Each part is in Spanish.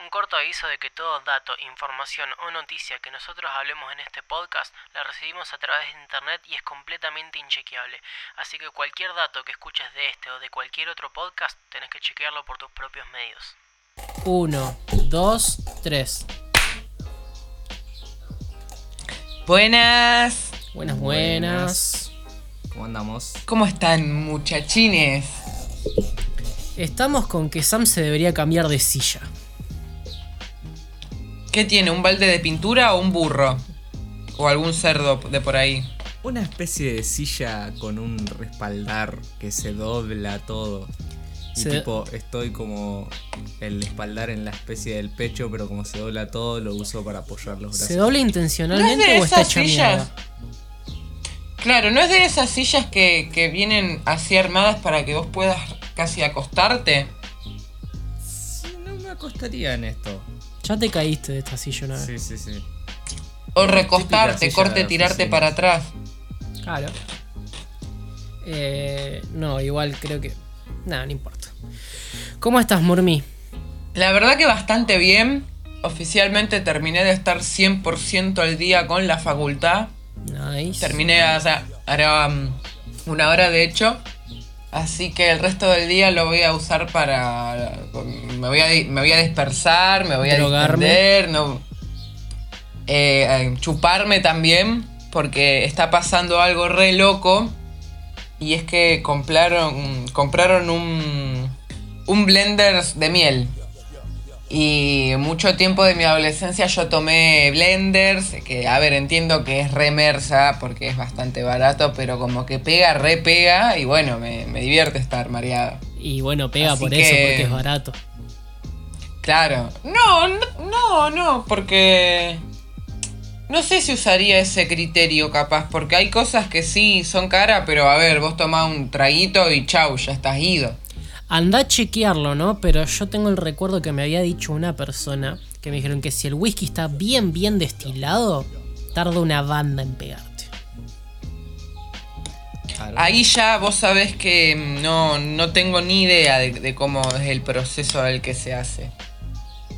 Un corto aviso de que todo dato, información o noticia que nosotros hablemos en este podcast la recibimos a través de internet y es completamente inchequeable. Así que cualquier dato que escuches de este o de cualquier otro podcast tenés que chequearlo por tus propios medios. 1, 2, 3. Buenas. Buenas, buenas. ¿Cómo andamos? ¿Cómo están muchachines? Estamos con que Sam se debería cambiar de silla. ¿Qué tiene? ¿Un balde de pintura o un burro? O algún cerdo de por ahí. Una especie de silla con un respaldar que se dobla todo. Y Se- tipo, estoy como el espaldar en la especie del pecho, pero como se dobla todo, lo uso para apoyar los brazos. ¿Se dobla ¿No intencionalmente es de o está esas hecha sillas? Claro, no es de esas sillas que, que vienen así armadas para que vos puedas casi acostarte. Sí, no me acostaría en esto. Ya te caíste de esta silla una vez. Sí, sí, sí. O recostarte, corte, tirarte oficina. para atrás. Claro. Eh, no, igual creo que. Nada, no importa. ¿Cómo estás, Murmi? La verdad que bastante bien. Oficialmente terminé de estar 100% al día con la facultad. Nice. Terminé, o sea, ahora um, una hora de hecho. Así que el resto del día lo voy a usar para. Me voy a, me voy a dispersar, me voy a distender, no. eh, chuparme también, porque está pasando algo re loco. Y es que compraron, compraron un, un blender de miel. Y mucho tiempo de mi adolescencia yo tomé blenders, que a ver, entiendo que es remersa porque es bastante barato, pero como que pega, re pega y bueno, me, me divierte estar mareado. Y bueno, pega Así por que- eso, porque es barato. Claro. No, no, no, no, porque... No sé si usaría ese criterio capaz, porque hay cosas que sí son caras, pero a ver, vos tomás un traguito y chau, ya estás ido. Anda a chequearlo, ¿no? Pero yo tengo el recuerdo que me había dicho una persona que me dijeron que si el whisky está bien, bien destilado, tarda una banda en pegarte. Ahí ya vos sabés que mm, no, no tengo ni idea de, de cómo es el proceso al que se hace.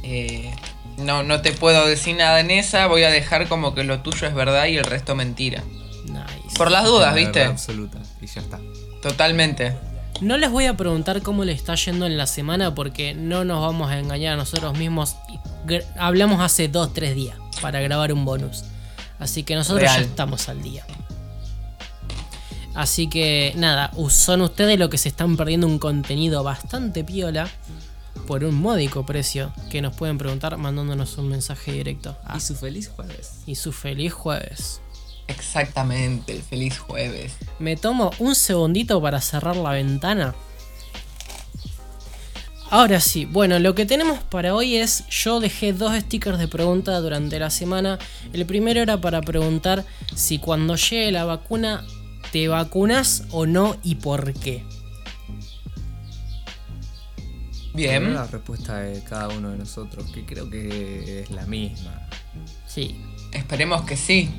Eh, no, no te puedo decir nada en esa, voy a dejar como que lo tuyo es verdad y el resto mentira. Nice. Por las dudas, La ¿viste? absoluta. Y ya está. Totalmente. No les voy a preguntar cómo le está yendo en la semana porque no nos vamos a engañar a nosotros mismos. Hablamos hace 2-3 días para grabar un bonus. Así que nosotros Real. ya estamos al día. Así que nada, son ustedes los que se están perdiendo un contenido bastante piola por un módico precio que nos pueden preguntar mandándonos un mensaje directo. Y su feliz jueves. y su feliz jueves. Exactamente, el feliz jueves. Me tomo un segundito para cerrar la ventana. Ahora sí, bueno, lo que tenemos para hoy es, yo dejé dos stickers de pregunta durante la semana. El primero era para preguntar si cuando llegue la vacuna te vacunas o no y por qué. Bien. La respuesta de cada uno de nosotros, que creo que es la misma. Sí. Esperemos que sí.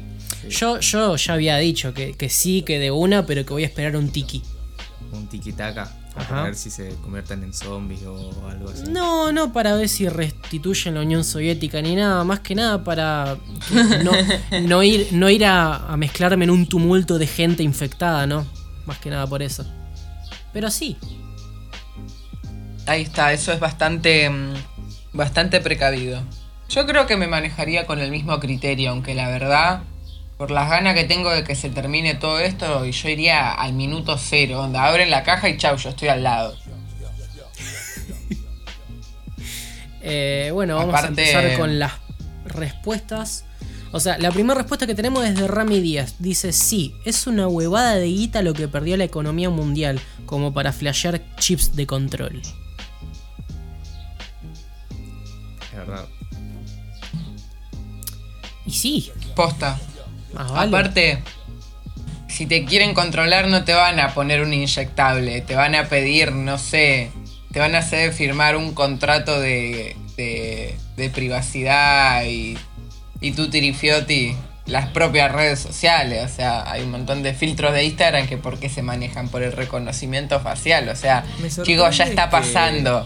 Yo, yo ya había dicho que, que sí, que de una, pero que voy a esperar un tiki. Un tiki-taka. Ajá. Para ver si se convierten en zombies o algo así. No, no para ver si restituyen la Unión Soviética ni nada, más que nada para no, no ir, no ir a, a mezclarme en un tumulto de gente infectada, ¿no? Más que nada por eso. Pero sí, Ahí está, eso es bastante, mm, bastante precavido. Yo creo que me manejaría con el mismo criterio, aunque la verdad, por las ganas que tengo de que se termine todo esto, yo iría al minuto cero, donde abren la caja y chau, yo estoy al lado. Eh, bueno, vamos a empezar con las respuestas. O sea, la primera respuesta que tenemos es de Rami Díaz. Dice, sí, es una huevada de guita lo que perdió la economía mundial, como para flashear chips de control. Es verdad. Y sí, Posta. Más vale. Aparte, si te quieren controlar no te van a poner un inyectable, te van a pedir, no sé, te van a hacer firmar un contrato de, de, de privacidad y, y tu tirifioti las propias redes sociales. O sea, hay un montón de filtros de Instagram que porque se manejan por el reconocimiento facial. O sea, chicos, ya está que- pasando.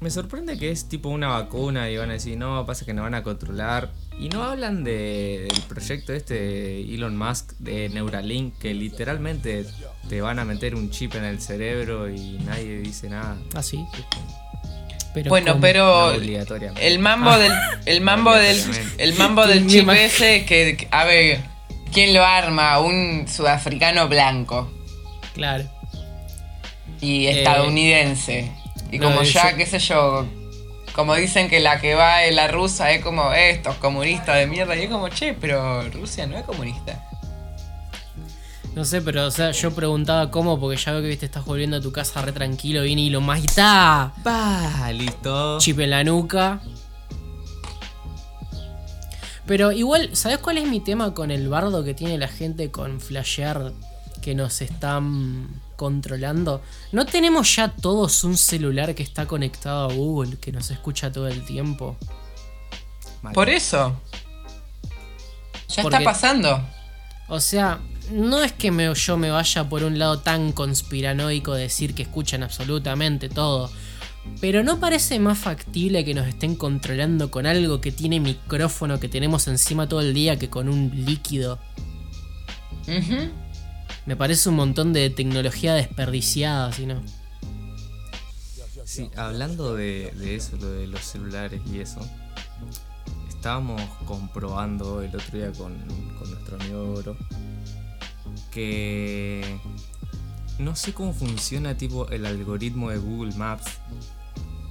Me sorprende que es tipo una vacuna y van a decir, no, pasa que nos van a controlar. Y no hablan de- del proyecto este de Elon Musk de Neuralink, que literalmente te van a meter un chip en el cerebro y nadie dice nada. Ah, sí. Pero Bueno, ¿cómo? pero No obligatoriamente. el mambo del el mambo del el mambo del chip ese que a ver, ¿quién lo arma? Un sudafricano blanco Claro. y Eh, Y no, como ya, qué sé yo, como dicen que la que va es la rusa es como "Eh, estos comunistas de mierda y es como, "Che, pero Rusia no es comunista." No sé, pero o sea, yo preguntaba cómo, porque ya veo que viste, estás volviendo a tu casa re tranquilo, viene y lo más ¡ta! Pa, listo. Chip en la nuca. Pero igual, ¿sabes cuál es mi tema con el bardo que tiene la gente con flashear que nos están controlando? ¿No tenemos ya todos un celular que está conectado a Google, que nos escucha todo el tiempo? Mal. Por eso. Ya Porque- está pasando. O sea, no es que me- yo me vaya por un lado tan conspiranoico de decir que escuchan absolutamente todo. Pero no parece más factible que nos estén controlando con algo que tiene micrófono que tenemos encima todo el día que con un líquido. Me parece un montón de tecnología desperdiciada, si no. Sí, hablando de, eso, lo de los celulares y eso, estábamos comprobando el otro día con, con nuestro amigo Oro que no sé cómo funciona tipo el algoritmo de Google Maps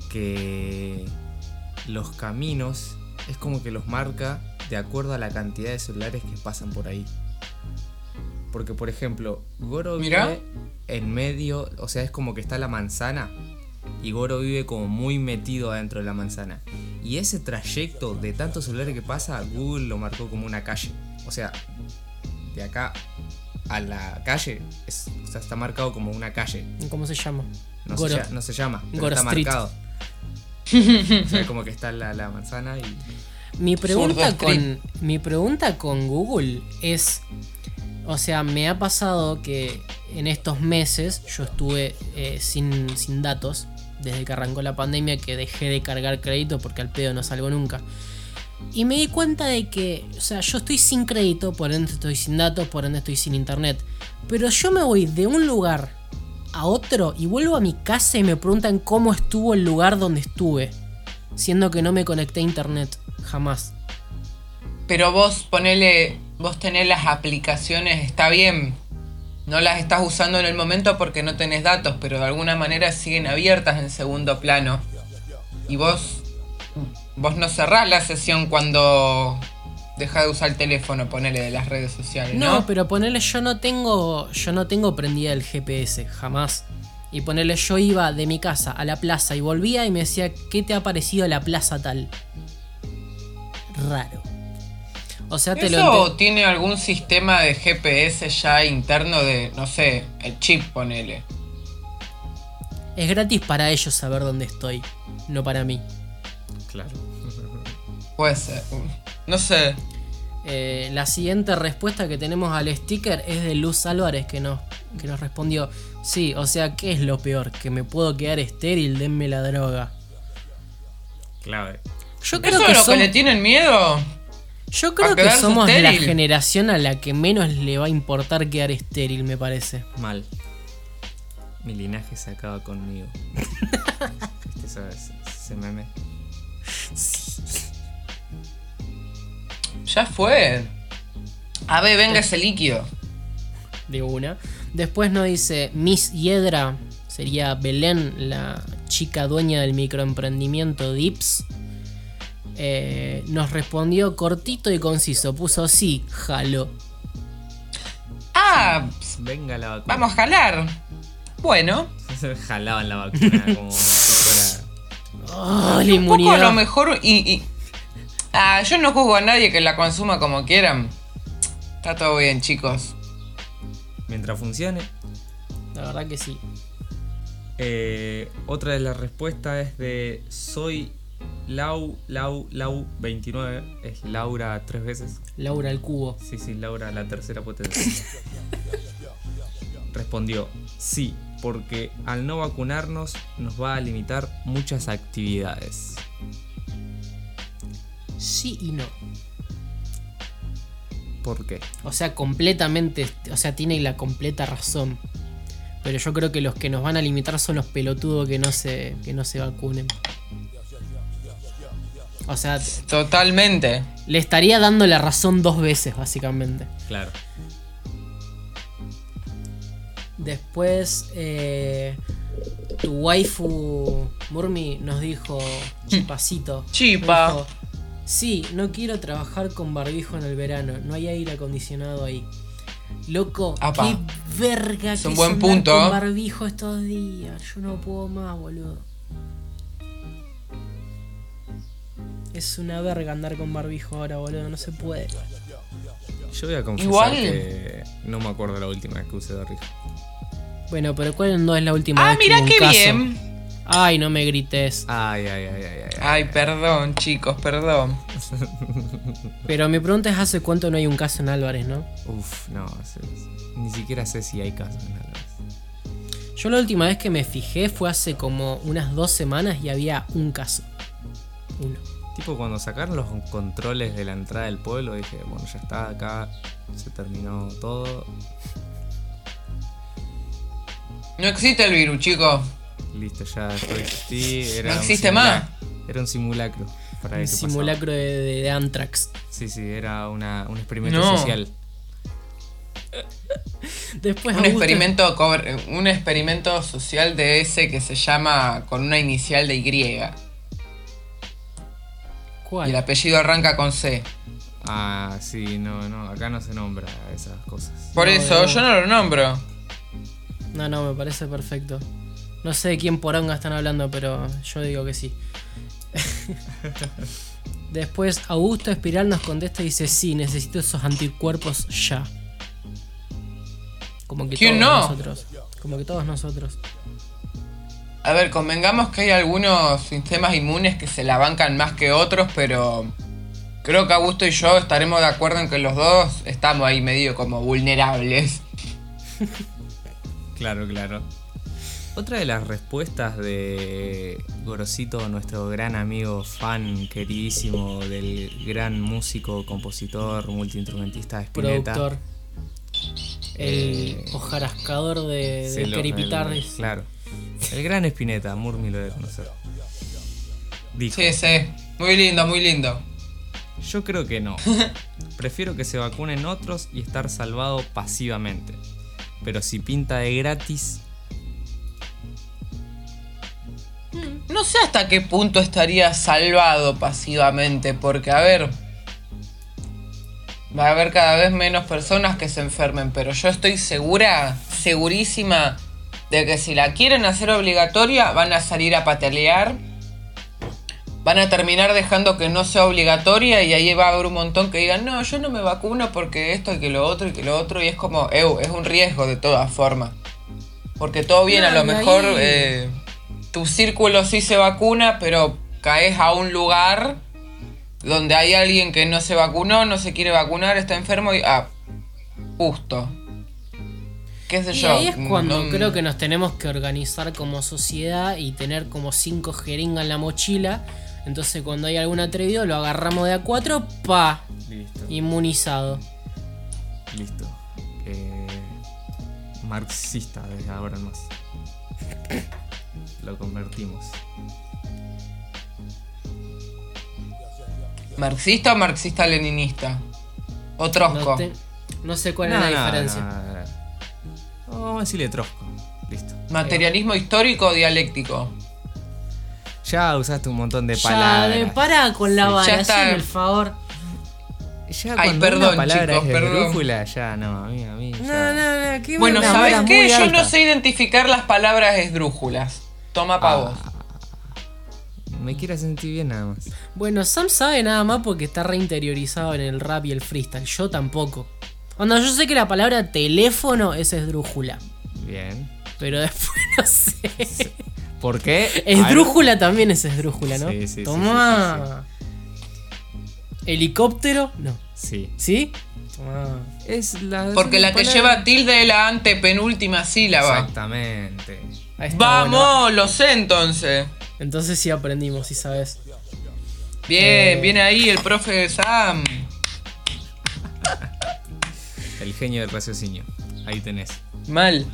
que los caminos es como que los marca de acuerdo a la cantidad de celulares que pasan por ahí. Porque por ejemplo, Goro vive en medio, o sea, es como que está la manzana y Goro vive como muy metido adentro de la manzana. Y ese trayecto de tantos celulares que pasa, Google lo marcó como una calle. O sea, de acá a la calle, es- o sea, está marcado como una calle. ¿Cómo se llama? No, Goro. Se, no se llama, pero Goro está Street. marcado. o sea, como que está la, la manzana y... Mi pregunta, con, mi pregunta con Google es, o sea, me ha pasado que en estos meses yo estuve eh, sin, sin datos, desde que arrancó la pandemia, que dejé de cargar crédito porque al pedo no salgo nunca. Y me di cuenta de que, o sea, yo estoy sin crédito, por ende estoy sin datos, por ende estoy sin internet. Pero yo me voy de un lugar a otro y vuelvo a mi casa y me preguntan cómo estuvo el lugar donde estuve. Siendo que no me conecté a internet, jamás. Pero vos ponele, vos tenés las aplicaciones, está bien. No las estás usando en el momento porque no tenés datos, pero de alguna manera siguen abiertas en segundo plano. Y vos, vos no cerrás la sesión cuando dejas de usar el teléfono, ponele de las redes sociales, ¿no? No, pero ponerle yo no tengo. Yo no tengo prendida el GPS, jamás. Y ponerle yo iba de mi casa a la plaza y volvía y me decía, ¿qué te ha parecido la plaza tal? Raro. O sea, te lo ¿Eso ente- tiene algún sistema de GPS ya interno de, no sé, el chip, ponele? Es gratis para ellos saber dónde estoy, no para mí. Claro. Puede ser. No sé. Eh, la siguiente respuesta que tenemos al sticker es de Luz Álvarez que nos, que nos respondió, sí, o sea, ¿qué es lo peor? Que me puedo quedar estéril, denme la droga. Clave. Yo ¿Eso creo es que lo som- que le tienen miedo? Yo creo que somos de la generación a la que menos le va a importar quedar estéril, me parece. Mal. Mi linaje se acaba conmigo. ¿Viste esa- ese- ese meme? Ya fue. A ver, venga ese líquido. De una. Después nos dice Miss Hiedra, sería Belén, la chica dueña del microemprendimiento Dips. Eh, nos respondió cortito y conciso. Puso sí, jalo. Ah, Venga la vacuna. vamos a jalar. Bueno, Jalaban la vacuna como si fuera. Oh, la un poco a lo mejor y, y- Ah, yo no juzgo a nadie que la consuma como quieran. Está todo bien, chicos. Mientras funcione. La verdad que sí. Eh, otra de las respuestas es de Soy Lau Lau Lau 29. Es Laura tres veces. Laura al cubo. Sí, sí, Laura la tercera potencia. Respondió, sí, porque al no vacunarnos nos va a limitar muchas actividades. Sí y no. ¿Por qué? O sea, completamente, o sea, tiene la completa razón. Pero yo creo que los que nos van a limitar son los pelotudos que no se, que no se vacunen. O sea, Totalmente. le estaría dando la razón dos veces, básicamente. Claro. Después, eh, tu waifu Murmi nos dijo, chipacito. Chipa. dijo, sí, no quiero trabajar con barbijo en el verano, no hay aire acondicionado ahí. Loco, Apa. qué verga Es que un buen punto. con barbijo estos días. Yo no puedo más, boludo. Es una verga andar con barbijo ahora, boludo, no se puede. Yo voy a confesar Igual- que no me acuerdo la última vez que usé barbijo. Bueno, pero ¿cuál no es la última Ah, vez que mira hubo un qué caso? bien. Ay, no me grites. Ay, ay, ay, ay, ay. Ay, perdón, chicos, perdón. Pero mi pregunta es hace cuánto no hay un caso en Álvarez, ¿no? Uf, no, ni siquiera sé si hay casos en Álvarez. Yo la última vez que me fijé fue hace como unas dos semanas y había un caso. Uno. Tipo cuando sacaron los controles de la entrada del pueblo, dije, bueno, ya está, acá se terminó todo. No existe el virus, chicos. Listo, ya existir. Era No existe más. Era un simulacro. Para Un simulacro de, de, de Anthrax. Sí, sí, era una, un experimento No. social. Después Un Augusto- experimento, un experimento social de ese que se llama con una inicial de Y. ¿Cuál? Y el apellido arranca con C. Ah, sí, no, no, acá no se nombra esas cosas. Por No, eso, yo no lo nombro. No, no, me parece perfecto. No sé de quién poronga están hablando, pero yo digo que sí. Después Augusto Espiral nos contesta y dice, sí, necesito esos anticuerpos ya. Como que ¿Quién todos no? nosotros. Como que todos nosotros. A ver, convengamos que hay algunos sistemas inmunes que se la bancan más que otros, pero creo que Augusto y yo estaremos de acuerdo en que los dos estamos ahí medio como vulnerables. Claro, claro. Otra de las respuestas de Gorosito, nuestro gran amigo, fan queridísimo del gran músico, compositor, multiinstrumentista Spinetta. Productor. El Eh, hojarascador de, de lo- Queripitardes. el- Claro. El gran Spinetta, Murmi lo debe conocer. Dijo, Sí, sí. Muy lindo, muy lindo. yo creo que no. Prefiero que se vacunen otros y estar salvado pasivamente. Pero si pinta de gratis, No sé hasta qué punto estaría salvado pasivamente, porque a ver, va a haber cada vez menos personas que se enfermen, pero yo estoy segura, segurísima, de que si la quieren hacer obligatoria, van a salir a patalear, van a terminar dejando que no sea obligatoria y ahí va a haber un montón que digan, no, yo no me vacuno porque esto y que lo otro y que lo otro, y es como, "Ew, es un riesgo de todas formas. Porque todo bien, a lo mejor ahí- eh, tu círculo sí se vacuna, pero caes a un lugar donde hay alguien que no se vacunó, no se quiere vacunar, está enfermo y... Ah, justo. ¿Qué sé Y yo? ahí es cuando no- creo que nos tenemos que organizar como sociedad y tener como cinco jeringas en la mochila. Entonces cuando hay algún atrevido lo agarramos de a cuatro, pa, listo. inmunizado. Listo. Eh, marxista desde ahora en más. Lo convertimos. ¿Marxista o marxista-leninista? ¿O trosco? No, te- no sé cuál No, es la no, diferencia. Vamos a decirle trosco. Listo. ¿Materialismo histórico o dialéctico? Ya usaste un montón de Ya, palabras. de pará con la vara, Ya está. el favor. Ya Ay, cuando perdón, una palabra chicos, es perdón. ya no, a mí, a mí. ya- No, no, no, qué Bueno, buena ¿sabes qué? Yo no sé identificar las palabras esdrújulas. Toma pa' Ah, vos. Me quiero sentir bien nada más. Bueno, Sam sabe nada más porque está reinteriorizado en el rap y el freestyle. Yo tampoco. Cuando yo sé que la palabra teléfono es esdrújula. Bien. Pero después no sé. ¿Por qué? Esdrújula también es esdrújula, ¿no? Sí, sí, sí, Tomá. ¿Helicóptero? No. Sí. ¿Sí? Ah. Es la. Porque la que palabra- lleva tilde es la antepenúltima sílaba. Exactamente. Vamos, bueno. lo sé entonces. Entonces sí aprendimos, sí sabes. Bien, Eh. viene ahí el profe Sam. El genio del raciocinio. Ahí tenés. Mal.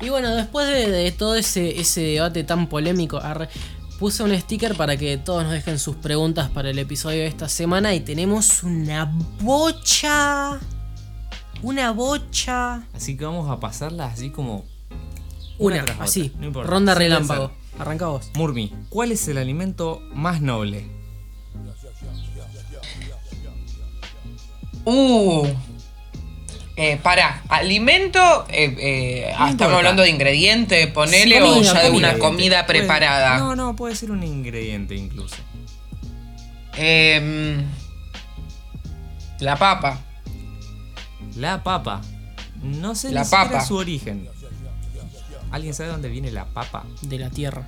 Y bueno, después de, de todo ese, ese debate tan polémico, arre, puse un sticker para que todos nos dejen sus preguntas para el episodio de esta semana. Y tenemos una bocha. Una bocha. Así que vamos a pasarlas así como. Una, otra, así. no importa, Ronda relámpago. Arranca vos. Murmi, ¿cuál es el alimento más noble? Uh. Eh, pará, alimento, eh, eh, ah, importa. estamos hablando de ingredientes, ponele, o Comida, ya de una comida Puede- preparada. no, no, puede ser un ingrediente incluso. Em, la papa. La papa. No sé La ni siquiera papa. su origen. ¿Alguien sabe dónde viene la papa? De la tierra.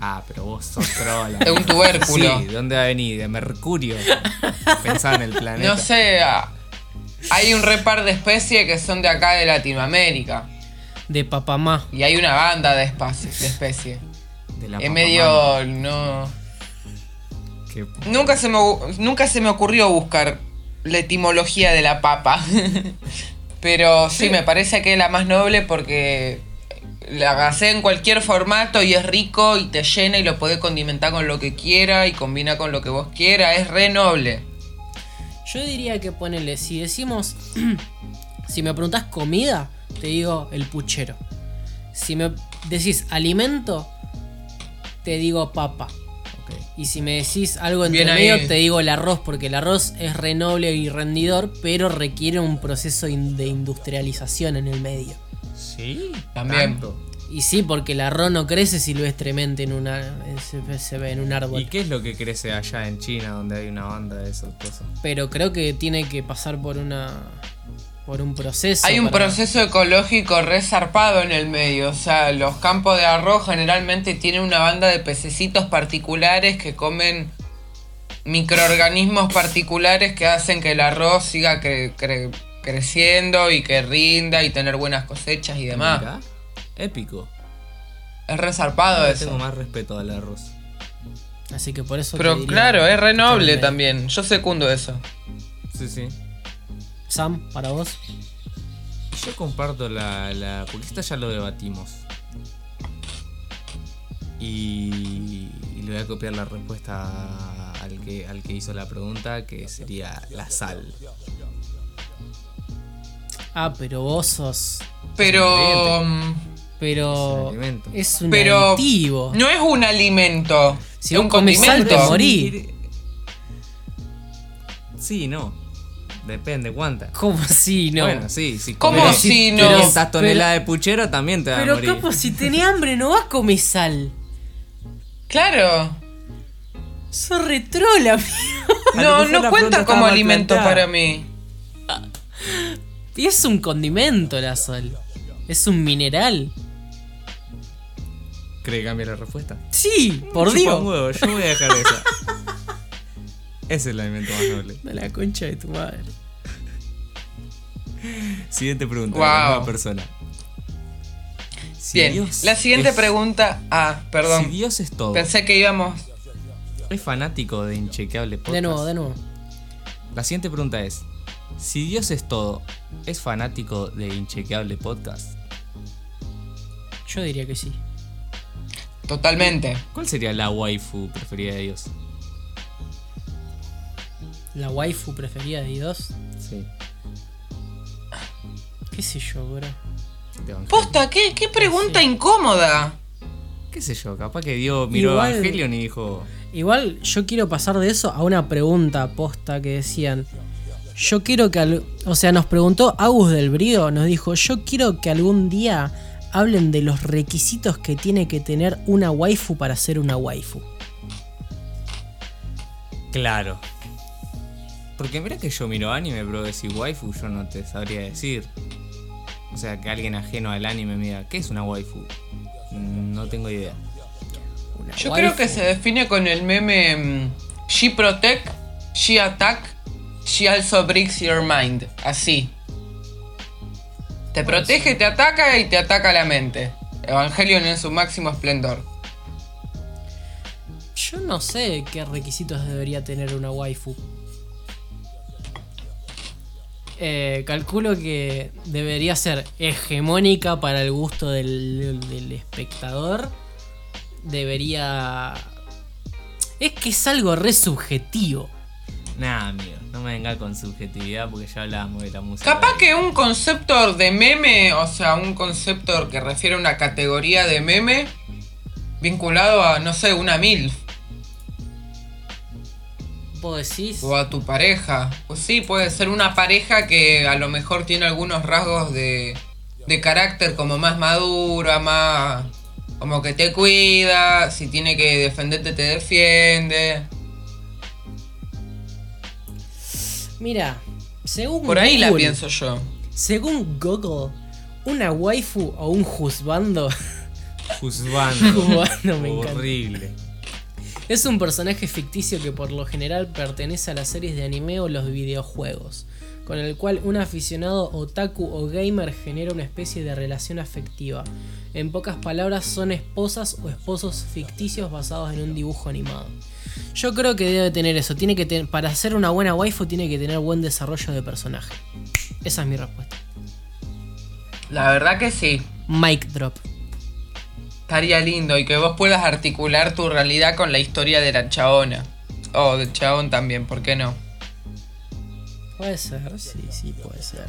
Ah, pero vos sos trola. Es un tubérculo. Sí, ¿de dónde va a venir? De Mercurio. Pensaba en el planeta. No sé, ah, hay un repar de especies que son de acá de Latinoamérica. De papamá. Y hay una banda de especies. De especie. De la es medio. no. que- Nunca se, me, nunca se me ocurrió buscar la etimología de la papa. Pero sí, me parece que es la más noble porque la gasé en cualquier formato y es rico y te llena y lo podés condimentar con lo que quiera y combina con lo que vos quieras. Es re noble. Yo diría que ponele, si decimos, si me preguntas comida, te digo el puchero. Si me decís alimento, te digo papa. Y si me decís algo entre Bien ahí. medio, te digo el arroz, porque el arroz es re noble y rendidor, pero requiere un proceso de industrialización en el medio. Sí, También. tanto. Y sí, porque el arroz no crece silvestremente en, una, en- se, se ve en un árbol. ¿Y qué es lo que crece allá en China donde hay una banda de esas cosas? Pero creo que tiene que pasar por una por un proceso. Hay un para- proceso ecológico re zarpado en el medio. O sea, los campos de arroz generalmente tienen una banda de pececitos particulares que comen microorganismos particulares que hacen que el arroz siga cre- cre- creciendo y que rinda y tener buenas cosechas y demás. Mirá, épico. Es re zarpado Le eso. tengo más respeto al arroz. Así que por eso. Pero diría claro, es re noble también. Yo secundo eso. Sí, sí. Sam, para vos. Yo comparto la, la. Porque esto ya lo debatimos. Y, y le voy a copiar la respuesta al que, al que hizo la pregunta, que sería la sal. Ah, pero vos sos. Pero. Pero. Es un Pero. aditivo. No es un alimento. Si es un sal, condimento. te morí. Sí, no. Depende cuánta. ¿Cómo así, no? Bueno, sí, si ¿Cómo comes si no? 500 toneladas de puchero también te va a pero morir. capo, si tenés hambre, no vas a comer sal. Claro. Sos retrola, amigo. No, no cuenta como alimento para mí. Y es un condimento la sal. Es un mineral. ¿Cree que cambie la respuesta? Sí, por Chupa un Dios. huevo, yo voy a dejar esa. Ese es el alimento más noble. De la concha de tu madre. Siguiente pregunta. Wow. la misma persona. Si Bien, Dios la siguiente es- pregunta. Ah, perdón. Si Dios es todo, Pensé que íbamos. ¿es fanático de Inchequeable Podcast? De nuevo, de nuevo. La siguiente pregunta es: Si Dios es todo, ¿es fanático de Inchequeable Podcast? Yo diría que sí. Totalmente. ¿Cuál sería la waifu preferida de Dios? La waifu preferida de Dios. Sí. ¿Qué sé yo, bro? Posta, ¿qué, qué pregunta incómoda? ¿Qué sé yo? Capaz que Dios miró Igual- Evangelion y dijo: Igual yo quiero pasar de eso a una pregunta posta que decían. Yo quiero que... al- O sea, nos preguntó Agus del Brío, nos dijo, yo quiero que algún día hablen de los requisitos que tiene que tener una waifu para ser una waifu. Claro. Porque mira que yo miro anime, pero decir waifu yo no te sabría decir. O sea, que alguien ajeno al anime me diga, ¿qué es una waifu? Mm, No tengo idea. Una Yo waifu. creo que se define con el meme mm, She protect, she attack, she also breaks your mind. Así. Te protege, te ataca y te ataca la mente. Evangelion en su máximo esplendor. Yo no sé qué requisitos debería tener una waifu. Eh, calculo que debería ser hegemónica para el gusto del, del espectador. Debería... Es que es algo re subjetivo. Nah, amigo, no me venga con subjetividad porque ya hablábamos de la música. Capaz que un concepto de meme, o sea, un concepto que refiere a una categoría de meme vinculado a, no sé, una MILF. ¿Vos decís? O a tu pareja. Pues sí, puede ser una pareja que a lo mejor tiene algunos rasgos de, de carácter como más madura, más... Como que te cuida, si tiene que defenderte te defiende. Mira, según Por ahí la Google- pienso yo. Según Google, una waifu o un juzbando. Juzgando, me encanta. Horrible. es un personaje ficticio que por lo general pertenece a las series de anime o los videojuegos, con el cual un aficionado otaku o gamer genera una especie de relación afectiva. En pocas palabras, son esposas o esposos ficticios basados en un dibujo animado. Yo creo que debe tener eso. Tiene que ten- para ser una buena waifu tiene que tener buen desarrollo de personaje. Esa es mi respuesta. La verdad que sí. Mic drop. Estaría lindo y que vos puedas articular tu realidad con la historia de la chabona. O del chabón también, ¿por qué no? Puede ser, sí, sí, puede ser.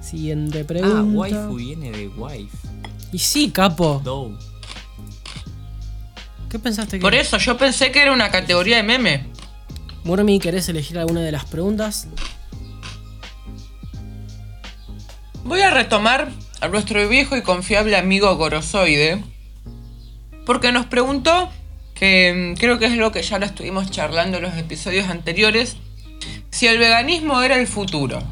Siguiente pregunta. Ah, waifu viene de wife. Y sí, capo. Dow. ¿Qué pensaste que Por eso yo pensé que era una categoría de meme. Murmi, ¿querés elegir alguna de las preguntas? Voy a retomar a nuestro viejo y confiable amigo Gorosoide. Porque nos preguntó, que mm, creo que es lo que ya lo estuvimos charlando en los episodios anteriores, si el veganismo era el futuro.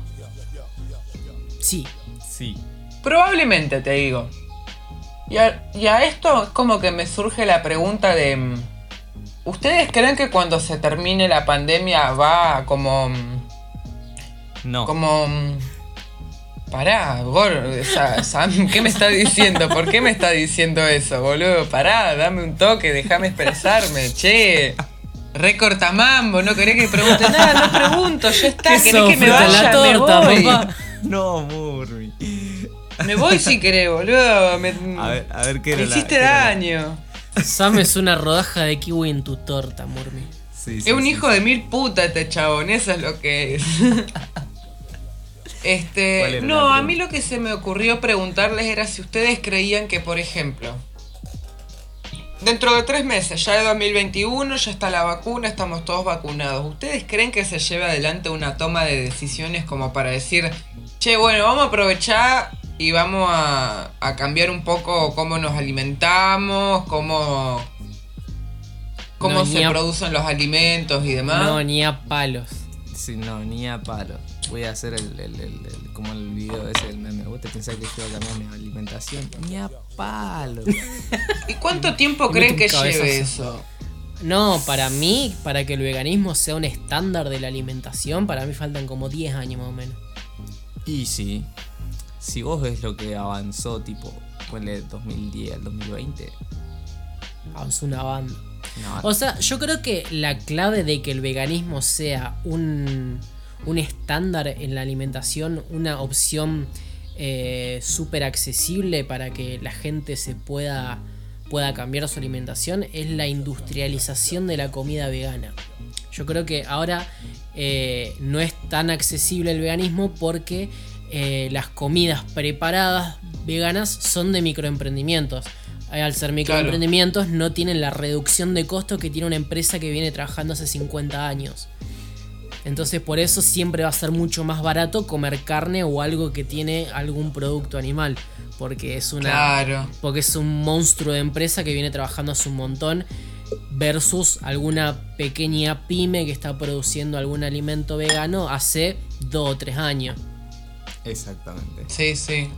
Sí. Sí. Probablemente, te digo. Y a, y a esto es como que me surge la pregunta de... mm, ¿Ustedes creen que cuando se termine la pandemia va como... mm, No. Como... mm, Pará, Gor, Sam, ¿qué me está diciendo? ¿Por qué me está diciendo eso, boludo? Pará, dame un toque, déjame expresarme, che. Recortamambo, no querés que pregunte nada, no pregunto, ya está, ¿Qué querés que me vaya, la torta, me voy. papá? No, Murmi. Me voy si querés, boludo. Me, A ver, a ver qué me era la- hiciste la- daño. Sam es una rodaja de kiwi en tu torta, Murmi. Sí, sí, Es un sí, hijo de mil putas este chabón, eso es lo que es. ¿Cuál Este, no, a mí lo que se me ocurrió preguntarles era si ustedes creían que, por ejemplo, dentro de tres meses, ya de 2021, ya está la vacuna, estamos todos vacunados. ¿Ustedes creen que se lleve adelante una toma de decisiones como para decir, che, bueno, vamos a aprovechar y vamos a, a cambiar un poco cómo nos alimentamos, cómo, cómo No, se a- producen los alimentos y demás? No, ni a palos. Sí, no, ni a palo. Voy a hacer el, el- el- el- como el video ese del meme. ¿Vos te pensás que yo iba a cambiar mi alimentación? Ni a palo. ¿Y cuánto tiempo creen que lleve eso? No, para mí, para que el veganismo sea un estándar de la alimentación, para mí faltan como 10 años más o menos. y sí, si vos ves lo que avanzó, tipo, ponle 2010 al 2020. Avanzó una banda. No, O sea, yo creo que la clave de que el veganismo sea un, un estándar en la alimentación, una opción eh, súper accesible para que la gente se pueda, pueda cambiar su alimentación, es la industrialización de la comida vegana. Yo creo que ahora eh, no es tan accesible el veganismo porque eh, las comidas preparadas veganas son de microemprendimientos. Eh, Al ser microemprendimientos no tienen la reducción de costos que tiene una empresa que viene trabajando hace 50 años. Entonces por eso siempre va a ser mucho más barato comer carne o algo que tiene algún producto animal. Porque es una. Claro. Porque es un monstruo de empresa que viene trabajando hace un montón. Versus alguna pequeña pyme que está produciendo algún alimento vegano hace dos o tres años. Exactamente. Sí, sí.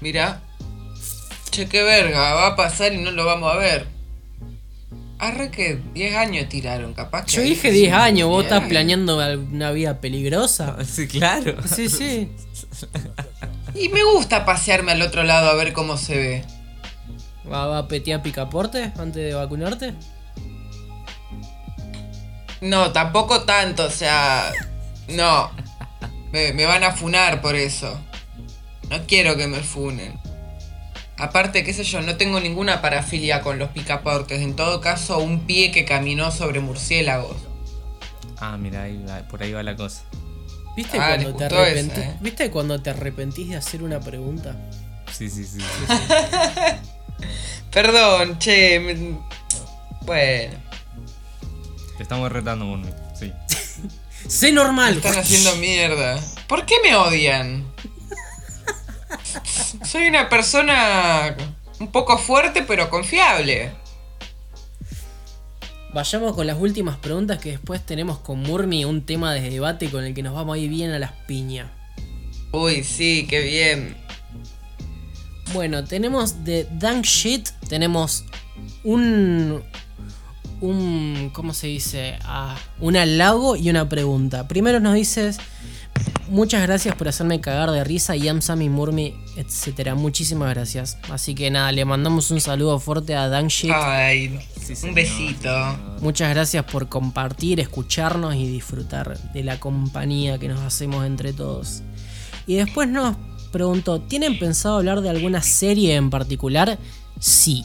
Mira. Che, qué verga, va a pasar y no lo vamos a ver. Arre que 10 años tiraron, capaz que. Yo dije sí, 10 años, vos estás planeando una vida peligrosa. Sí, claro. Sí, sí. Y me gusta pasearme al otro lado a ver cómo se ve. ¿Va, va a petear picaporte antes de vacunarte? No, tampoco tanto, o sea. No. Me, me van a funar por eso. No quiero que me funen. Aparte, qué sé yo, no tengo ninguna parafilia con los picaportes. En todo caso, un pie que caminó sobre murciélagos. Ah, mira, ahí va- por ahí va la cosa. ¿Viste, Ah, cuando te esa, eh. ¿Viste cuando te arrepentís de hacer una pregunta? Sí, sí, sí. Perdón, che. me- Bueno, Te estamos retando, Murmi. Sí. ¡Sé me normal! están haciendo mierda. ¿Por qué me odian? Soy una persona un poco fuerte, pero confiable. Vayamos con las últimas preguntas que después tenemos con Murmi un tema de debate con el que nos vamos a ir bien a las piñas. Uy, sí, qué bien. Bueno, tenemos de Dank Shit, tenemos un. Un. ¿cómo se dice? Ah, un halago y una pregunta. Primero nos dices. Muchas gracias por hacerme cagar de risa, Yam Sammy Murmi, etc. Muchísimas gracias. Así que nada, le mandamos un saludo fuerte a Shit. Ay, Sí, un besito. Muchas gracias por compartir, escucharnos y disfrutar de la compañía que nos hacemos entre todos. Y después nos preguntó, ¿tienen pensado hablar de alguna serie en particular? Sí.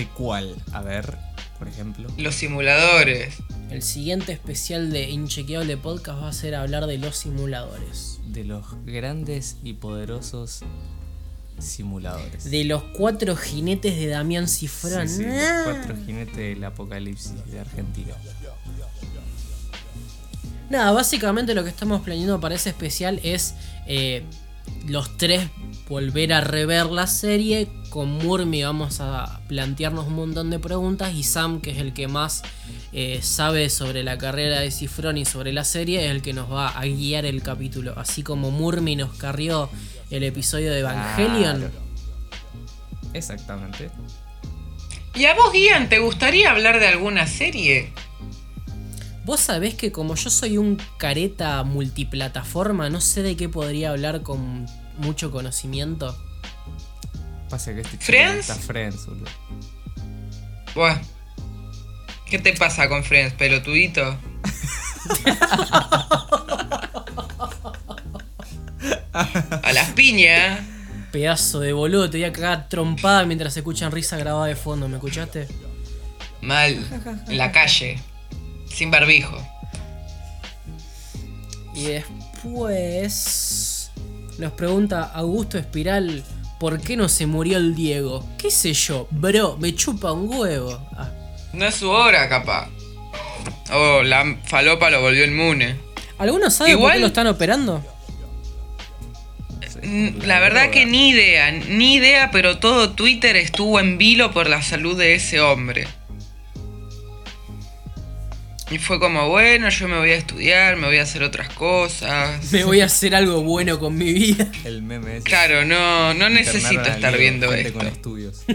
¿De cuál? A ver, por ejemplo. Los simuladores. El siguiente especial de Inchequeable Podcast va a ser hablar de los simuladores. De los grandes y poderosos simuladores. De los cuatro jinetes de Damián Cifrón. Sí, sí, los Ah. cuatro jinetes del apocalipsis de Argentina. Nada, básicamente lo que estamos planeando para ese especial es eh, los tres volver a rever la serie. Con Murmi vamos a plantearnos un montón de preguntas y Sam, que es el que más eh, sabe sobre la carrera de Cifrón y sobre la serie, es el que nos va a guiar el capítulo. Así como Murmi nos carrió el episodio de Evangelion. Claro. Exactamente. ¿Y a vos, Ian, te gustaría hablar de alguna serie? Vos sabés que como yo soy un careta multiplataforma, no sé de qué podría hablar con mucho conocimiento. Pasa que este chico ¿Friends? está Friends, boludo. Buah. ¿Qué te pasa con Friends, pelotudito? A las piñas. Pedazo de boludo, te voy a cagar trompada mientras se escuchan risa grabada de fondo, ¿me escuchaste? Mal. En la calle. Sin barbijo. Y después nos pregunta Augusto Espiral, ¿por qué no se murió el Diego? ¿Qué sé yo? Bro, me chupa un huevo. Ah, No es su hora, capaz. Oh, la falopa lo volvió inmune. ¿Alguno sabe por Igual- qué lo están operando? La verdad que ni idea, ni idea, pero todo Twitter estuvo en vilo por la salud de ese hombre. Y fue como, bueno, yo me voy a estudiar, me voy a hacer otras cosas. Me voy a hacer algo bueno con mi vida. El meme es. Claro, no, no necesito estar viendo esto. con estudios.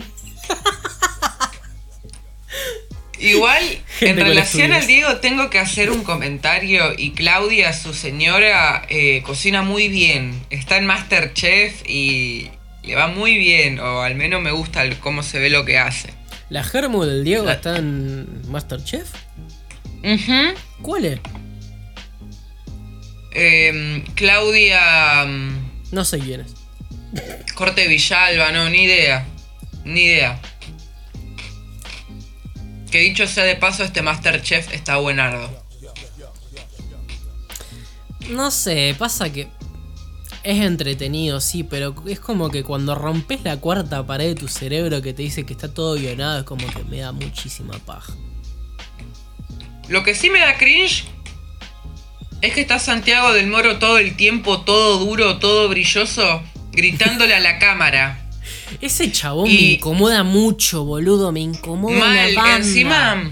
Igual, Gente en relación estudios. al Diego, tengo que hacer un comentario. Y Claudia, su señora, eh, cocina muy bien. Está en Masterchef y le va muy bien. O al menos me gusta el- cómo se ve lo que hace. ¿La Germu del Diego La- está en Masterchef? ¿Cuál es? Em, Claudia mm, No sé quién es. Corte Villalba, no, ni idea. Ni idea. Que dicho sea de paso, este Masterchef está buenardo. No sé, pasa que es entretenido, sí, pero es como que cuando rompes la cuarta pared de tu cerebro que te dice que está todo guionado, es como que me da muchísima paja. Lo que sí me da cringe es que está Santiago del Moro todo el tiempo, todo duro, todo brilloso, gritándole a la cámara. Ese chabón Y- me incomoda mucho, boludo, me incomoda Mal, banda. encima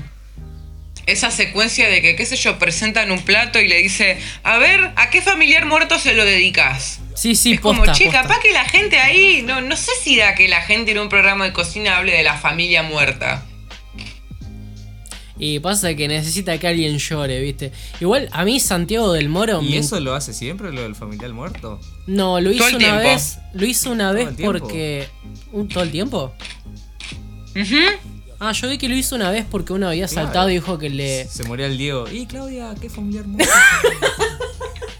esa secuencia de que, qué sé yo, presentan un plato y le dice, a ver, ¿a qué familiar muerto se lo dedicas? Sí, sí, es como, posta, che, posta. capaz que la gente ahí, no, no sé si da que la gente en un programa de cocina hable de la familia muerta. Y pasa que necesita que alguien llore, ¿viste? Igual a mí Santiago del Moro ¿Y me eso lo hace siempre, lo del familiar muerto? No, lo hizo el una tiempo. vez. Lo hizo una vez porque. ¿Un, ¿Todo el tiempo? Ujú. Ah, yo vi que lo hizo una vez porque uno había saltado y dijo que le. Se moría el Diego. ¿Y Claudia, qué familiar muerto?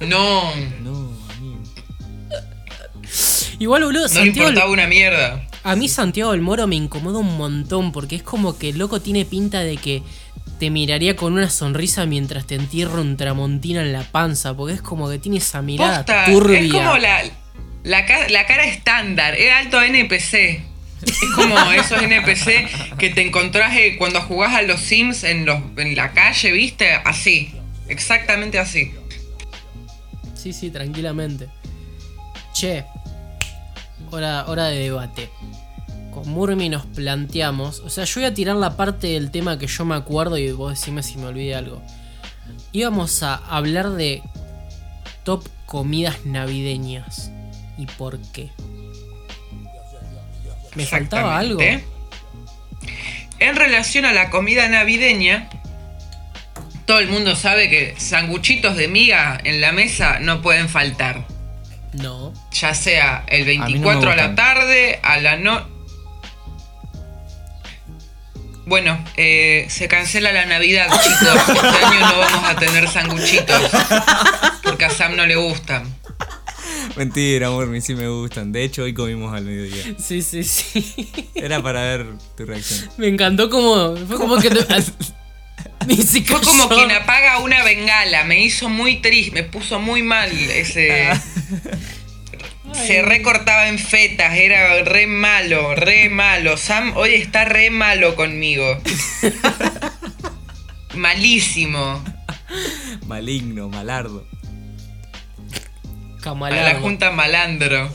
No, no, amigo. Igual, boludo, no le Santiago. importaba una mierda. A mí Santiago del Moro me incomoda un montón porque es como que el loco tiene pinta de que te miraría con una sonrisa mientras te entierra un tramontina en la panza, porque es como que tiene esa mirada Posta, turbia. es como la, la, ca- la cara estándar, es alto NPC. Es como esos NPC que te encontrás eh, cuando jugás a los Sims en, los, en la calle, ¿viste? Así, exactamente así. Sí, sí, tranquilamente. Che, hora, hora de debate. Con Murmi nos planteamos. O sea, yo voy a tirar la parte del tema que yo me acuerdo y vos decime si me olvidé algo. Íbamos a hablar de top comidas navideñas. ¿Y por qué? ¿Me faltaba algo? En relación a la comida navideña, todo el mundo sabe que sanguchitos de miga en la mesa no pueden faltar. No. Ya sea el mí no me 24 a la tarde, a la no. Bueno, eh, se cancela la Navidad, chicos. Este año no vamos a tener sanguchitos. Porque a Sam no le gustan. Mentira, amor, a mí sí me gustan. De hecho, hoy comimos al mediodía. Sí, sí, sí. Era para ver tu reacción. Me encantó como. Fue como que. te- Ni se Fue como quien apaga una bengala. Me hizo muy triste, me puso muy mal ese. Se recortaba en fetas, era re malo, re malo. Sam hoy está re malo conmigo. Malísimo. Maligno, malardo. A Camalardo. la Junta Malandro.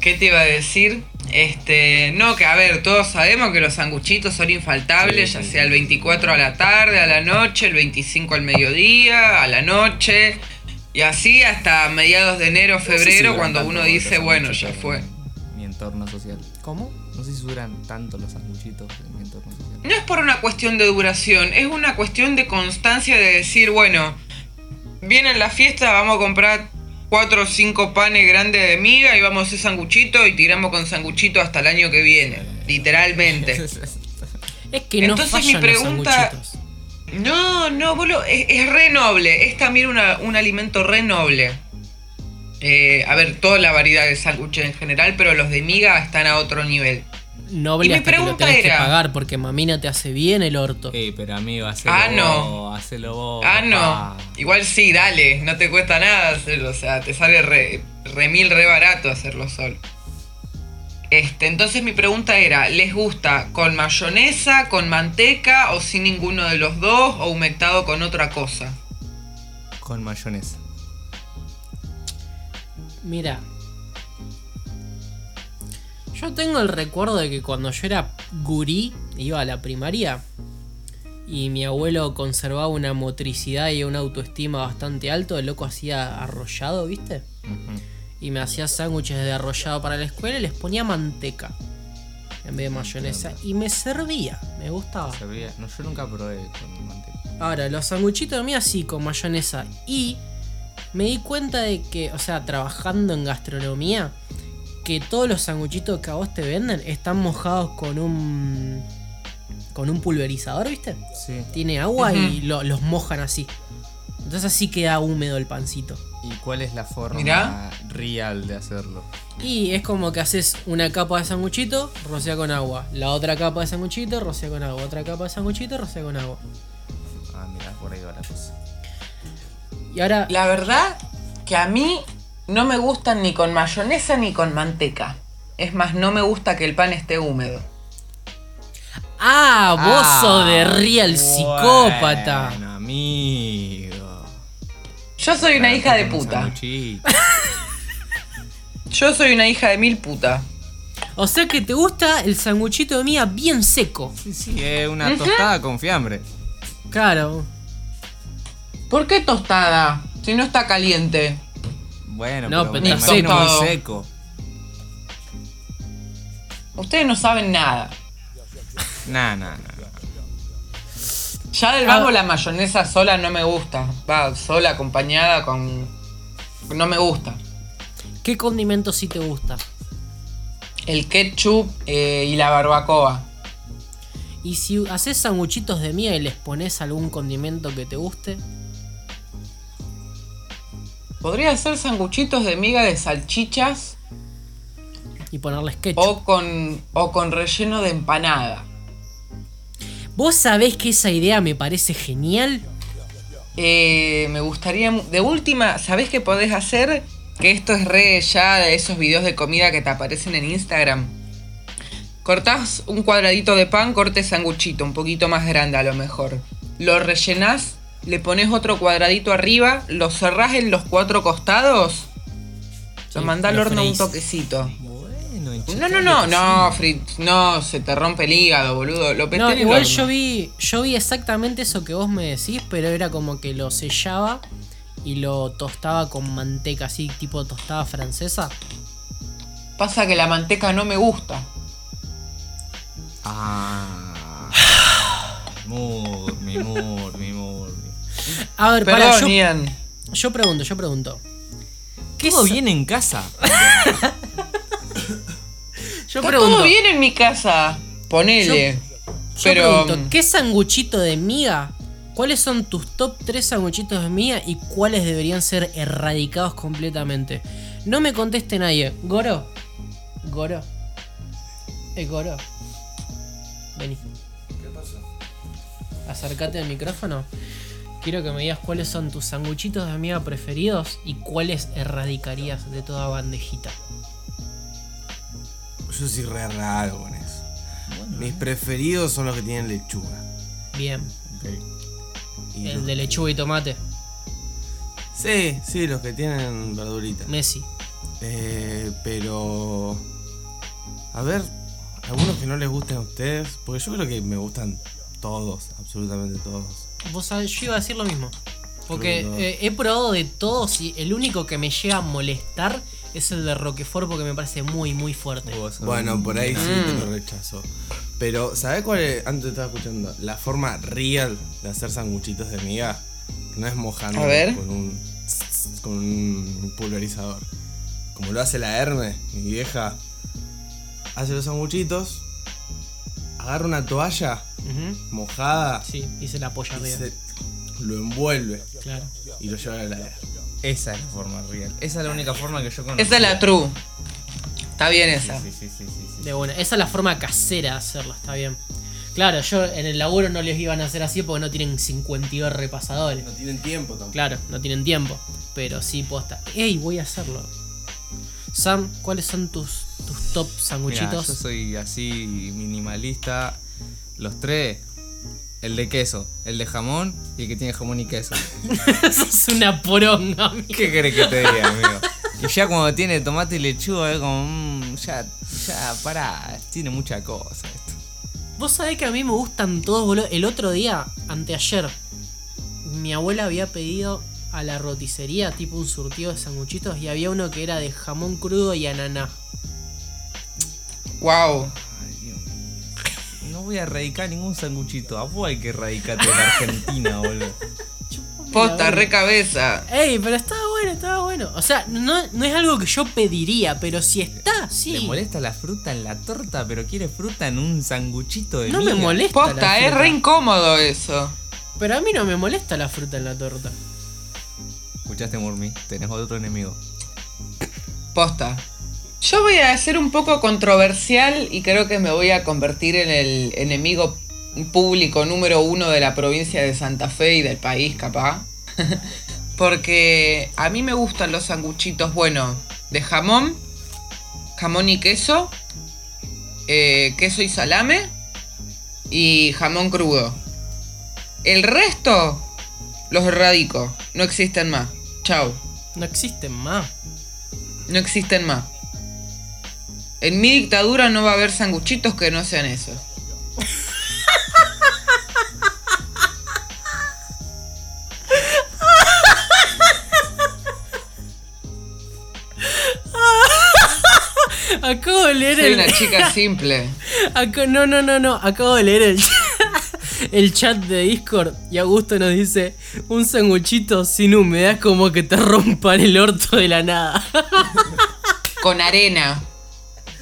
¿Qué te iba a decir? Este, no, que a ver, todos sabemos que los sanguchitos son infaltables, Sí, ya sí. sea el 24 a la tarde, a la noche, el 25 al mediodía, a la noche, y así hasta mediados de enero, No sé si febrero, cuando uno dice, bueno, ya fue. Mi entorno social. ¿Cómo? No sé si duran tanto los sanguchitos en mi entorno social. No es por una cuestión de duración, es una cuestión de constancia de decir, bueno, viene la fiesta, vamos a comprar cuatro o cinco panes grandes de miga y vamos a hacer sanguchito y tiramos con sanguchito hasta el año que viene, literalmente. Es que no Entonces mi pregunta- los. No, no, boludo, es, es re noble, es también una- un alimento re noble. Eh, a ver, toda la variedad de sándwiches en general, pero los de miga están a otro nivel. Noble y mi hasta que lo pregunta tenés que era- pagar porque mamina te hace bien el orto. Ey, pero amigo, hacelo Ah, no. vos, hacelo vos. Ah, no. Igual sí, dale, no te cuesta nada hacerlo. O sea, te sale re, re mil, re barato hacerlo solo. Este, entonces mi pregunta era, ¿les gusta con mayonesa, con manteca o sin ninguno de los dos o humectado con otra cosa? Con mayonesa. Mira. Yo tengo el recuerdo de que cuando yo era gurí, iba a la primaria, y mi abuelo conservaba una motricidad y una autoestima bastante alto, el loco hacía arrollado, ¿viste? Y me hacía sándwiches de arrollado para la escuela y les ponía manteca en vez de mayonesa. Y me servía, me gustaba. Servía- No, yo nunca probé con manteca. Ahora, los sanguchitos de mí así, con mayonesa. Y me di cuenta de que, o sea, trabajando en gastronomía, que todos los sanguchitos que a vos te venden están mojados con un. con un pulverizador, ¿viste? Sí. Tiene agua y lo- los mojan así. Entonces así queda húmedo el pancito. ¿Y cuál es la forma Mirá. real de hacerlo? Y es como que haces una capa de sanguchito, rocea con agua. La otra capa de sanguchito, rocea con agua. Otra capa de sanguchito, rocea con agua. Ah, mira, por ahí va la cosa. Y ahora. La verdad que a mí no me gustan ni con mayonesa ni con manteca. Es más, no me gusta que el pan esté húmedo. Ah, vos Ah, sos de real psicópata. Bueno, amigo. Yo soy una hija de puta. Yo soy una hija de mil puta. O sea que te gusta el sanguchito de mía bien seco. Sí, sí, es una tostada con fiambre. Claro. ¿Por qué tostada? Si no está caliente. Bueno, No, pero pero me tampoco- imagino muy seco. Ustedes no saben nada. Nah, nah. Ya del Ah. vago la mayonesa sola no me gusta. Va sola acompañada con. No me gusta. ¿Qué condimento sí te gusta? El ketchup eh, y la barbacoa. Y si haces sanguchitos de y les pones algún condimento que te guste, Podría hacer sanguchitos de miga de salchichas y ponerles ketchup. o con, o con relleno de empanada. ¿Vos sabés que esa idea me parece genial? Eh, me gustaría. De última, ¿sabés qué podés hacer? Que esto es re ya de esos videos de comida que te aparecen en Instagram. Cortás un cuadradito de pan, corte sanguchito, un poquito más grande a lo mejor. Lo rellenás, le pones otro cuadradito arriba, lo cerrás en los cuatro costados. Lo Sí, mandás al horno un toquecito. No, no, no, no, Fritz, no, se te rompe el hígado, boludo. Lo No, igual yo vi, yo vi exactamente eso que vos me decís, pero era como que lo sellaba y lo tostaba con manteca, así tipo tostada francesa. Pasa que la manteca no me gusta. Ah. Mur, mi mur, mi mur. A ver, Perdón, para, yo, Ian. yo pregunto, yo pregunto. ¿Qué Todo bien en casa. Yo Está pregunto, todo bien en mi casa. Ponele. yo pero. pregunto, ¿qué sanguchito de miga? ¿Cuáles son tus top 3 sanguchitos de miga y cuáles deberían ser erradicados completamente? No me conteste nadie. Goro. Goro. Eh, Goro. Vení. ¿Qué pasó? Acércate al micrófono. Quiero que me digas cuáles son tus sanguchitos de miga preferidos y cuáles erradicarías de toda bandejita. Yo soy re raro con eso. Mis preferidos son los que tienen lechuga. Bien. El los- de lechuga y tomate. Sí, sí, los que tienen verdurita. Messi. Eh, pero. A ver, algunos que no les gusten a ustedes. Porque yo creo que me gustan todos, absolutamente todos. Vos sabés, yo iba a decir lo mismo. Porque eh, he probado de todos y el único que me llega a molestar es el de Roquefort porque me parece muy, muy fuerte. Bueno, por ahí sí te Mm. lo rechazo. Pero, ¿sabes cuál es? Antes estaba escuchando. La forma real de hacer sanguchitos de miga. No es mojando con un. con un pulverizador. Como lo hace la Hermes, mi vieja. Hace los sanguchitos. Agarra una toalla mojada. Sí, hice la polla y arriba. se- lo envuelve Claro. y lo lleva a la heladera. Esa es la forma real. Esa es la única forma que yo conozco. Esa es la true. Está bien esa. Sí, sí, sí, sí, sí. De buena. Esa es la forma casera de hacerlo, está bien. Claro, yo en el laburo no les iban a hacer así porque no tienen 52 repasadores. No tienen tiempo tampoco. Claro, no tienen tiempo. Pero sí posta. ¡Ey! Voy a hacerlo. Sam, ¿cuáles son tus, tus top Mira, sanguchitos? yo soy así minimalista. Los tres. El de queso, el de jamón y el que tiene jamón y queso. Sos una poronga, amigo. ¿Qué querés que te diga, amigo? Y ya cuando tiene tomate y lechuga, es como. mm, ya, ya, pará, tiene mucha cosa esto. Vos sabés que a mí me gustan todos, boludo. El otro día, anteayer, mi abuela había pedido a la roticería tipo un surtido de sanguchitos y había uno que era de jamón crudo y ananá. Wow. Voy a erradicar ningún sanguchito. A vos hay que erradicarte en Argentina, boludo. Posta, re cabeza. Ey, pero estaba bueno, estaba bueno. O sea, no, no es algo que yo pediría, pero si está, sí. Le molesta la fruta en la torta, pero quiere fruta en un sanguchito de No me molesta. la Posta, es fruta. re incómodo eso. Pero a mí no me molesta la fruta en la torta. Escuchaste, Murmi, tenés otro enemigo. Posta. Yo voy a ser un poco controversial y creo que me voy a convertir en el enemigo público número uno de la provincia de Santa Fe y del país, capaz. Porque a mí me gustan los sanguchitos, bueno, de jamón, jamón y queso, eh, queso y salame y jamón crudo. El resto los erradico, no existen más. Chau. No existen más. No existen más. En mi dictadura no va a haber sanguchitos que no sean esos. Acabo de leer Soy el. una chica simple. No, no, no, no. Acabo de leer el, el chat de Discord y Augusto nos dice: Un sanguchito sin humedad es como que te rompan el orto de la nada. Con arena.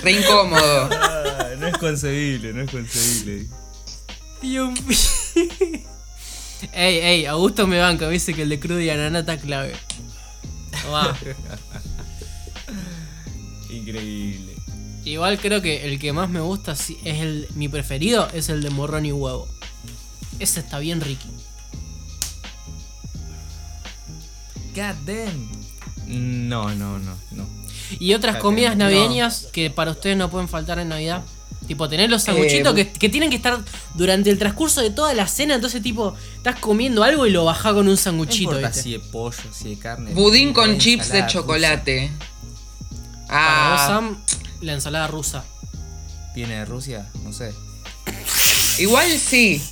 Re incómodo. Ah, no es concebible, no es concebible. Dios mío. Ey, ey, Augusto me banca, me dice que el de crudo y ananá está clave. Va. Increíble. Igual creo que el que más me gusta es el. Mi preferido es el de morrón y huevo. Ese está bien ricky. God damn. No, no, no, no. Y otras comidas no. navideñas que para ustedes no pueden faltar en Navidad. Tipo, tener los sanguchitos Eh, que, que tienen que estar durante el transcurso de toda la cena. Entonces, tipo, estás comiendo algo y lo bajás con un No sanguchito. ¿viste? si es pollo, si es carne. Budín con ensalada chips de rusa. chocolate. Para vos, Ah, Sam, la ensalada rusa. ¿Viene de Rusia? No sé. igual sí.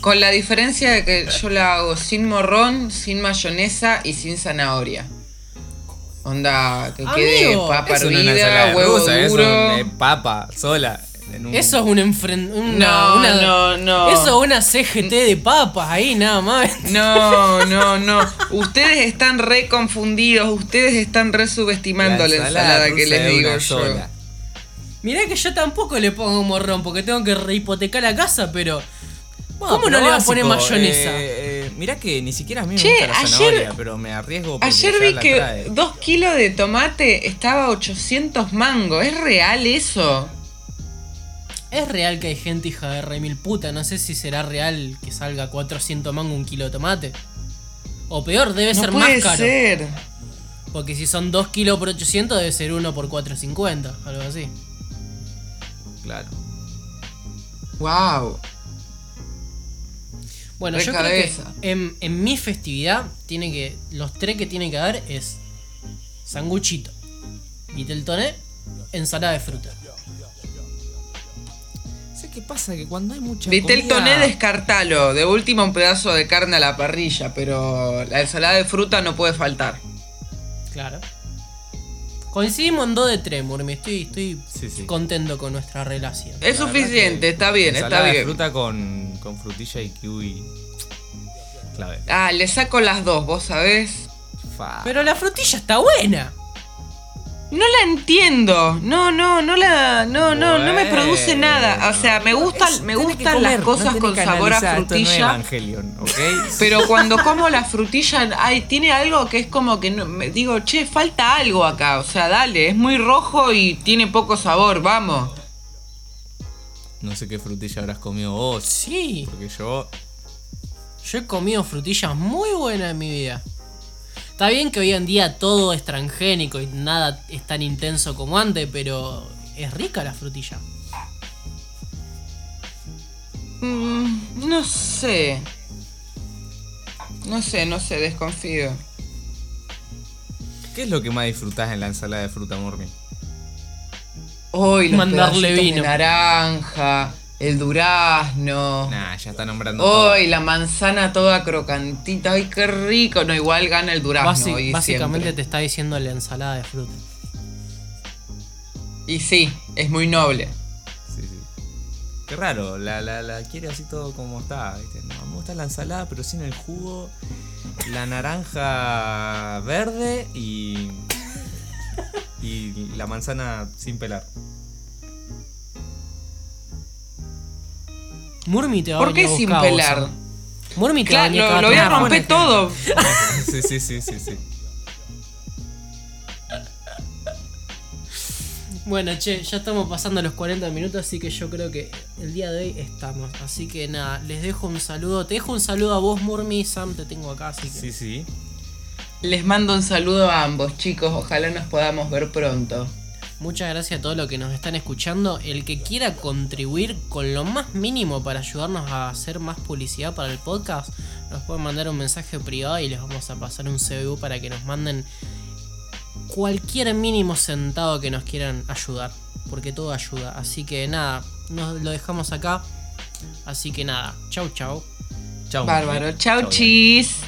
Con la diferencia de que yo la hago sin morrón, sin mayonesa y sin zanahoria. Onda, que quede Amigo, papa Eso no es una ensalada hervida, huevo rusa, eso duro. es papa sola. en un- Eso es un enfren- una, No, una- no, no. Eso es una CGT de papas ahí, nada más. No, no, no. Ustedes están re confundidos. Ustedes están re subestimando la ensalada, que rusa les es digo una yo. sola. Mirá que yo tampoco le pongo morrón porque tengo que rehipotecar la casa, pero. Bueno, ¿Cómo no pero le va a básico, poner mayonesa? eh, eh, mirá que ni siquiera a mí me Che, gusta la ayer- zanahoria, pero me arriesgo Ayer vi la que trae. dos kilos de tomate estaba a 800 mangos. ¿Es real eso? Es real que hay gente hija de re mil puta. No sé si será real que salga 400 mango un kilo de tomate. O peor, debe No ser puede más caro. ser. Porque si son 2 kilos por 800, debe ser 1 por 450. Algo así. Claro. Wow. Bueno, Re yo cabeza. creo que en, en mi festividad tiene que. Los tres que tienen que dar es. Sanguchito. Viteltoné. Ensalada de fruta. ¿Sabes qué pasa? Que cuando hay mucha Vitel comida... descartalo. De último un pedazo de carne a la parrilla, pero la ensalada de fruta no puede faltar. Claro. Coincidimos en 2 de 3, Murmi. Estoy, estoy Sí, sí. contento con nuestra relación. Es La suficiente, está bien, está ensalada de bien. fruta con, con frutilla y kiwi. Clave. Ah, le saco las dos, vos sabés. Fa. Pero la frutilla está buena. No la entiendo. No, no, no la. No, no, no me produce nada. O sea, me gustan, Es- me gustan comer, las no cosas con sabor a no frutilla. ¿ok? Pero cuando como la frutilla, ay, tiene algo que es como que no- me digo, che, falta algo acá. O sea, dale, es muy rojo y tiene poco sabor, vamos. No sé qué frutilla habrás comido vos. Sí. Porque yo. Yo he comido frutillas muy buenas en mi vida. Está bien que hoy en día todo es transgénico y nada es tan intenso como antes, pero es rica la frutilla. Mm, no sé. No sé, no sé, desconfío. ¿Qué es lo que más disfrutás en la ensalada de fruta, Mormi? Hoy los Mandarle vino. de naranja, el durazno. Nah, ya está nombrando todo. Hoy la manzana toda crocantita, ay qué rico. No, igual gana el durazno. Basi- hoy y básicamente siempre. te está diciendo la ensalada de fruta. Y sí, es muy noble. Sí, sí. Qué raro, la, la, la quiere así todo como está, ¿viste? No, me gusta la ensalada, pero sin el jugo. La naranja verde y. Y la manzana sin pelar. Murmi te va a ¿Por qué sin pelar? Sam. Murmi te va a Claro, lo, voy a romper todo. Sí, sí, sí, sí, sí. Bueno, che, ya estamos pasando los 40 minutos, así que yo creo que el día de hoy estamos. Así que nada, les dejo un saludo. Te dejo un saludo a vos, Murmi. Sam, te tengo acá, así que. Sí, sí. Les mando un saludo a ambos, chicos. Ojalá nos podamos ver pronto. Muchas gracias a todos los que nos están escuchando. El que quiera contribuir con lo más mínimo para ayudarnos a hacer más publicidad para el podcast, nos pueden mandar un mensaje privado y les vamos a pasar un CBU para que nos manden cualquier mínimo centavo que nos quieran ayudar. Porque todo ayuda. Así que nada, nos lo dejamos acá. Así que nada, chau chau. Chau. Bárbaro. Chau, Chau, chis.